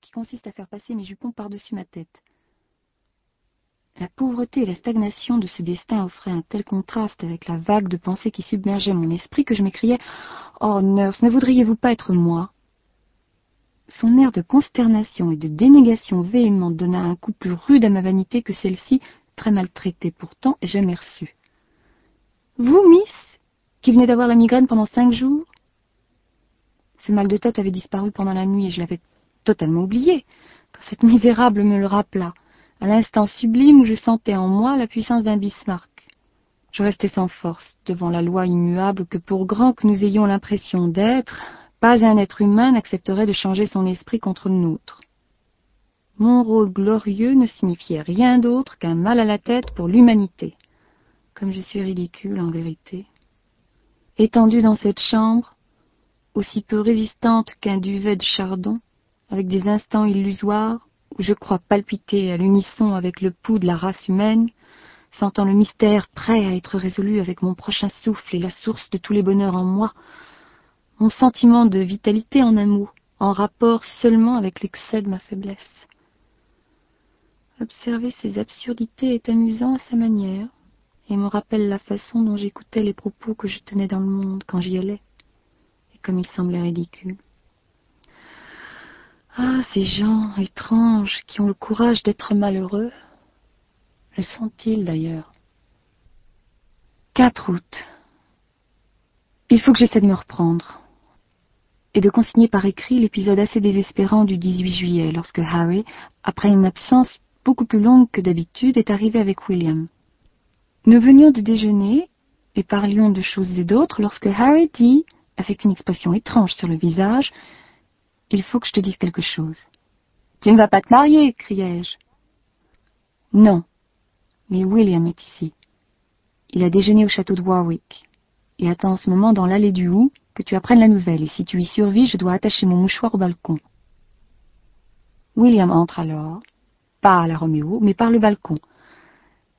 qui consiste à faire passer mes jupons par-dessus ma tête. La pauvreté et la stagnation de ce destin offraient un tel contraste avec la vague de pensées qui submergeait mon esprit que je m'écriais Oh, nurse, ne voudriez-vous pas être moi? Son air de consternation et de dénégation véhémente donna un coup plus rude à ma vanité que celle-ci, très maltraitée pourtant et jamais reçue. Vous, miss, qui venez d'avoir la migraine pendant cinq jours Ce mal de tête avait disparu pendant la nuit et je l'avais totalement oublié, quand cette misérable me le rappela à l'instant sublime où je sentais en moi la puissance d'un Bismarck. Je restais sans force devant la loi immuable que pour grand que nous ayons l'impression d'être, pas un être humain n'accepterait de changer son esprit contre le nôtre. Mon rôle glorieux ne signifiait rien d'autre qu'un mal à la tête pour l'humanité. Comme je suis ridicule en vérité. Étendue dans cette chambre, aussi peu résistante qu'un duvet de chardon, avec des instants illusoires, où je crois palpiter à l'unisson avec le pouls de la race humaine, sentant le mystère prêt à être résolu avec mon prochain souffle et la source de tous les bonheurs en moi, mon sentiment de vitalité en un mot, en rapport seulement avec l'excès de ma faiblesse. Observer ces absurdités est amusant à sa manière, et me rappelle la façon dont j'écoutais les propos que je tenais dans le monde quand j'y allais, comme ils semblaient ridicules. Ah, ces gens étranges qui ont le courage d'être malheureux. Le sont-ils d'ailleurs? 4 août. Il faut que j'essaie de me reprendre et de consigner par écrit l'épisode assez désespérant du 18 juillet, lorsque Harry, après une absence beaucoup plus longue que d'habitude, est arrivé avec William. Nous venions de déjeuner et parlions de choses et d'autres lorsque Harry dit, avec une expression étrange sur le visage, il faut que je te dise quelque chose. Tu ne vas pas te marier, criai-je. Non, mais William est ici. Il a déjeuné au château de Warwick et attend en ce moment dans l'allée du Hou que tu apprennes la nouvelle, et si tu y survis, je dois attacher mon mouchoir au balcon. William entre alors, pas à la Roméo, mais par le balcon.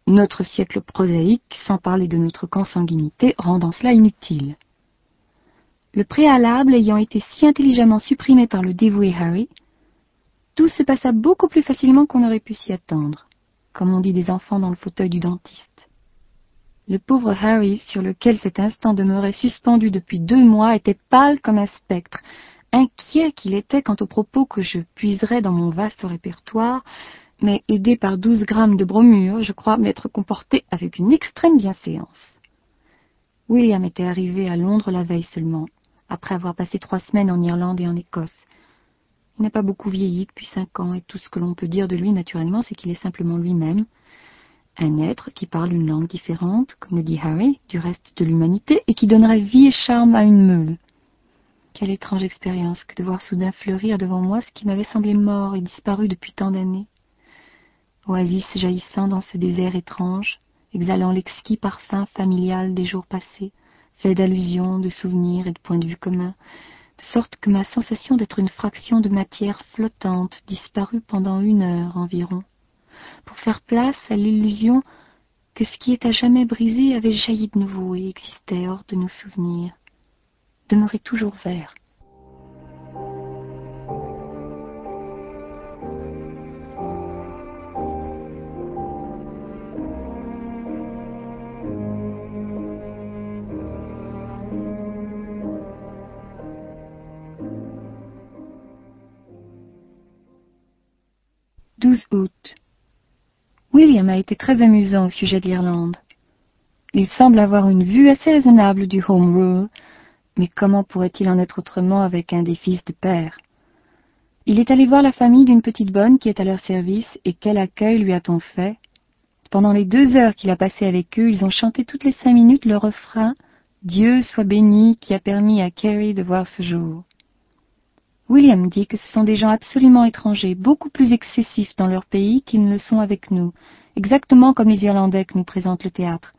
Notre siècle prosaïque, sans parler de notre consanguinité, rendant cela inutile. Le préalable ayant été si intelligemment supprimé par le dévoué Harry, tout se passa beaucoup plus facilement qu'on aurait pu s'y attendre, comme on dit des enfants dans le fauteuil du dentiste. Le pauvre Harry, sur lequel cet instant demeurait suspendu depuis deux mois, était pâle comme un spectre, inquiet qu'il était quant aux propos que je puiserais dans mon vaste répertoire, mais aidé par douze grammes de bromure, je crois m'être comporté avec une extrême bienséance. William était arrivé à Londres la veille seulement, après avoir passé trois semaines en Irlande et en Écosse. Il n'a pas beaucoup vieilli depuis cinq ans, et tout ce que l'on peut dire de lui, naturellement, c'est qu'il est simplement lui-même, un être qui parle une langue différente, comme le dit Harry, du reste de l'humanité, et qui donnerait vie et charme à une meule. Quelle étrange expérience que de voir soudain fleurir devant moi ce qui m'avait semblé mort et disparu depuis tant d'années. Oasis jaillissant dans ce désert étrange, exhalant l'exquis parfum familial des jours passés, fait d'allusions, de souvenirs et de points de vue communs, de sorte que ma sensation d'être une fraction de matière flottante disparut pendant une heure environ, pour faire place à l'illusion que ce qui est à jamais brisé avait jailli de nouveau et existait hors de nos souvenirs, demeurait toujours vert. 12 août. William a été très amusant au sujet de l'Irlande. Il semble avoir une vue assez raisonnable du Home Rule, mais comment pourrait-il en être autrement avec un des fils de père? Il est allé voir la famille d'une petite bonne qui est à leur service, et quel accueil lui a-t-on fait? Pendant les deux heures qu'il a passées avec eux, ils ont chanté toutes les cinq minutes le refrain Dieu soit béni qui a permis à Carrie de voir ce jour. William dit que ce sont des gens absolument étrangers, beaucoup plus excessifs dans leur pays qu'ils ne le sont avec nous, exactement comme les Irlandais que nous présentent le théâtre.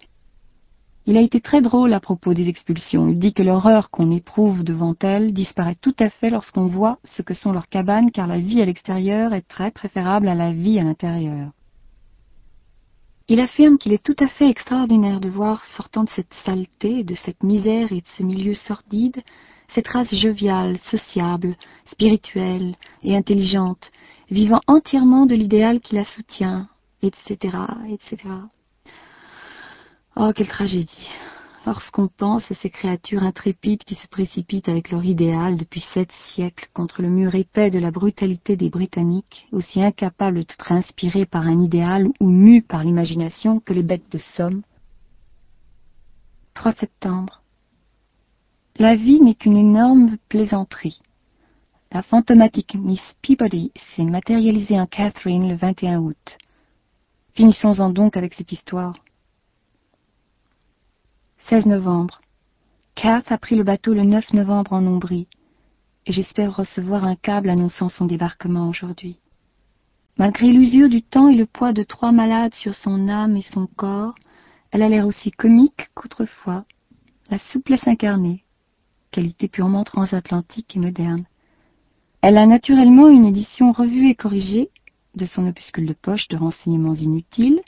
Il a été très drôle à propos des expulsions. Il dit que l'horreur qu'on éprouve devant elles disparaît tout à fait lorsqu'on voit ce que sont leurs cabanes, car la vie à l'extérieur est très préférable à la vie à l'intérieur. Il affirme qu'il est tout à fait extraordinaire de voir, sortant de cette saleté, de cette misère et de ce milieu sordide, cette race joviale, sociable, spirituelle et intelligente, vivant entièrement de l'idéal qui la soutient, etc., etc. Oh, quelle tragédie Lorsqu'on pense à ces créatures intrépides qui se précipitent avec leur idéal depuis sept siècles contre le mur épais de la brutalité des Britanniques, aussi incapables d'être inspirés par un idéal ou mus par l'imagination que les bêtes de somme. 3 septembre. La vie n'est qu'une énorme plaisanterie. La fantomatique Miss Peabody s'est matérialisée en Catherine le 21 août. Finissons-en donc avec cette histoire. 16 novembre. Kath a pris le bateau le 9 novembre en Ombrie, et j'espère recevoir un câble annonçant son débarquement aujourd'hui. Malgré l'usure du temps et le poids de trois malades sur son âme et son corps, elle a l'air aussi comique qu'autrefois, la souplesse incarnée, qualité purement transatlantique et moderne. Elle a naturellement une édition revue et corrigée de son opuscule de poche de renseignements inutiles,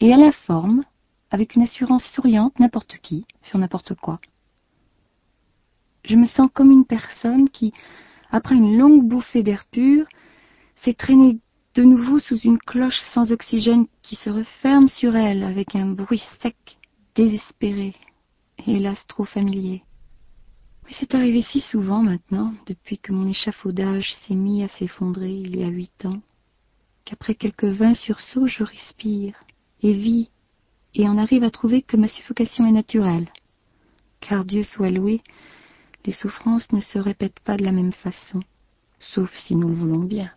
et elle informe, avec une assurance souriante n'importe qui, sur n'importe quoi. Je me sens comme une personne qui, après une longue bouffée d'air pur, s'est traînée de nouveau sous une cloche sans oxygène qui se referme sur elle avec un bruit sec, désespéré et hélas trop familier. C'est arrivé si souvent maintenant, depuis que mon échafaudage s'est mis à s'effondrer il y a huit ans, qu'après quelques vingt sursauts je respire et vis et en arrive à trouver que ma suffocation est naturelle. Car Dieu soit loué, les souffrances ne se répètent pas de la même façon, sauf si nous le voulons bien.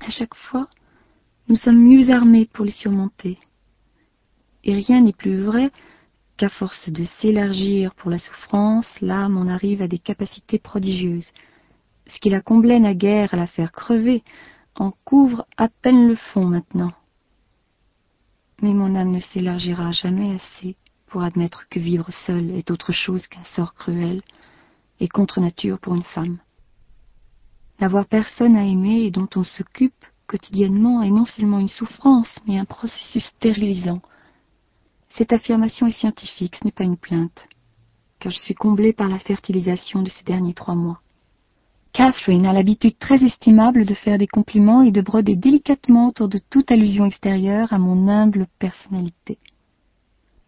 À chaque fois, nous sommes mieux armés pour les surmonter. Et rien n'est plus vrai qu'à force de s'élargir pour la souffrance, l'âme en arrive à des capacités prodigieuses. Ce qui la comblait naguère à la faire crever en couvre à peine le fond maintenant mais mon âme ne s'élargira jamais assez pour admettre que vivre seule est autre chose qu'un sort cruel et contre nature pour une femme. N'avoir personne à aimer et dont on s'occupe quotidiennement est non seulement une souffrance, mais un processus stérilisant. Cette affirmation est scientifique, ce n'est pas une plainte, car je suis comblée par la fertilisation de ces derniers trois mois. Catherine a l'habitude très estimable de faire des compliments et de broder délicatement autour de toute allusion extérieure à mon humble personnalité.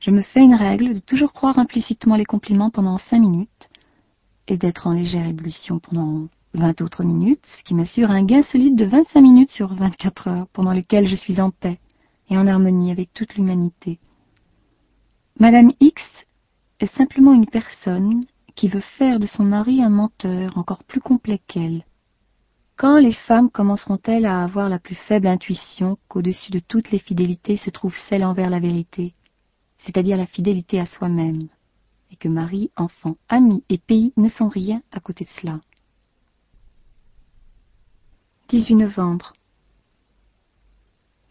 Je me fais une règle de toujours croire implicitement les compliments pendant cinq minutes et d'être en légère ébullition pendant vingt autres minutes, ce qui m'assure un gain solide de vingt-cinq minutes sur vingt-quatre heures pendant lesquelles je suis en paix et en harmonie avec toute l'humanité. Madame X est simplement une personne qui veut faire de son mari un menteur encore plus complet qu'elle. Quand les femmes commenceront-elles à avoir la plus faible intuition qu'au-dessus de toutes les fidélités se trouve celle envers la vérité, c'est-à-dire la fidélité à soi-même, et que mari, enfant, amis et pays ne sont rien à côté de cela 18 novembre.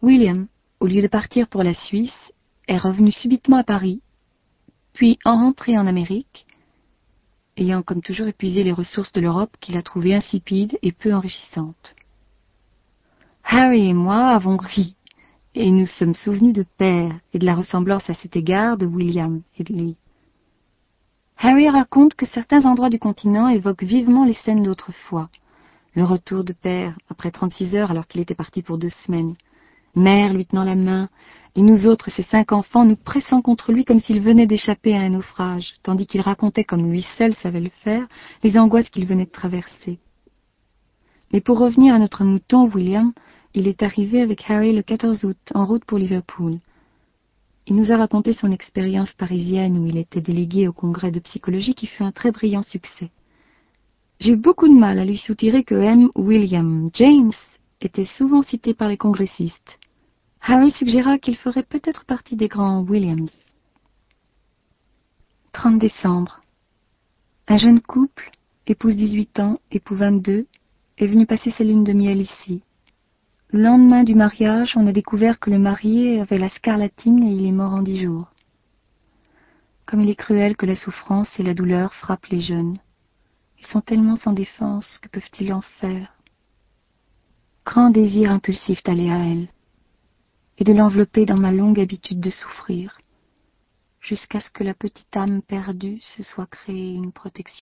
William, au lieu de partir pour la Suisse, est revenu subitement à Paris, puis en rentré en Amérique, ayant comme toujours épuisé les ressources de l'Europe qu'il a trouvées insipides et peu enrichissantes. Harry et moi avons ri, et nous sommes souvenus de père et de la ressemblance à cet égard de William et de Lee. Harry raconte que certains endroits du continent évoquent vivement les scènes d'autrefois. Le retour de père, après trente-six heures alors qu'il était parti pour deux semaines, mère lui tenant la main, et nous autres, ses cinq enfants, nous pressant contre lui comme s'il venait d'échapper à un naufrage, tandis qu'il racontait, comme lui seul savait le faire, les angoisses qu'il venait de traverser. Mais pour revenir à notre mouton, William, il est arrivé avec Harry le 14 août, en route pour Liverpool. Il nous a raconté son expérience parisienne où il était délégué au congrès de psychologie qui fut un très brillant succès. J'ai eu beaucoup de mal à lui soutirer que M. William James était souvent cité par les congressistes. Harry suggéra qu'il ferait peut-être partie des grands Williams. 30 décembre. Un jeune couple, épouse 18 ans, époux 22, est venu passer sa lune de miel ici. Le lendemain du mariage, on a découvert que le marié avait la scarlatine et il est mort en dix jours. Comme il est cruel que la souffrance et la douleur frappent les jeunes. Ils sont tellement sans défense, que peuvent-ils en faire? Grand désir impulsif d'aller à elle et de l'envelopper dans ma longue habitude de souffrir. jusqu'à ce que la petite âme perdue se soit créée une protection.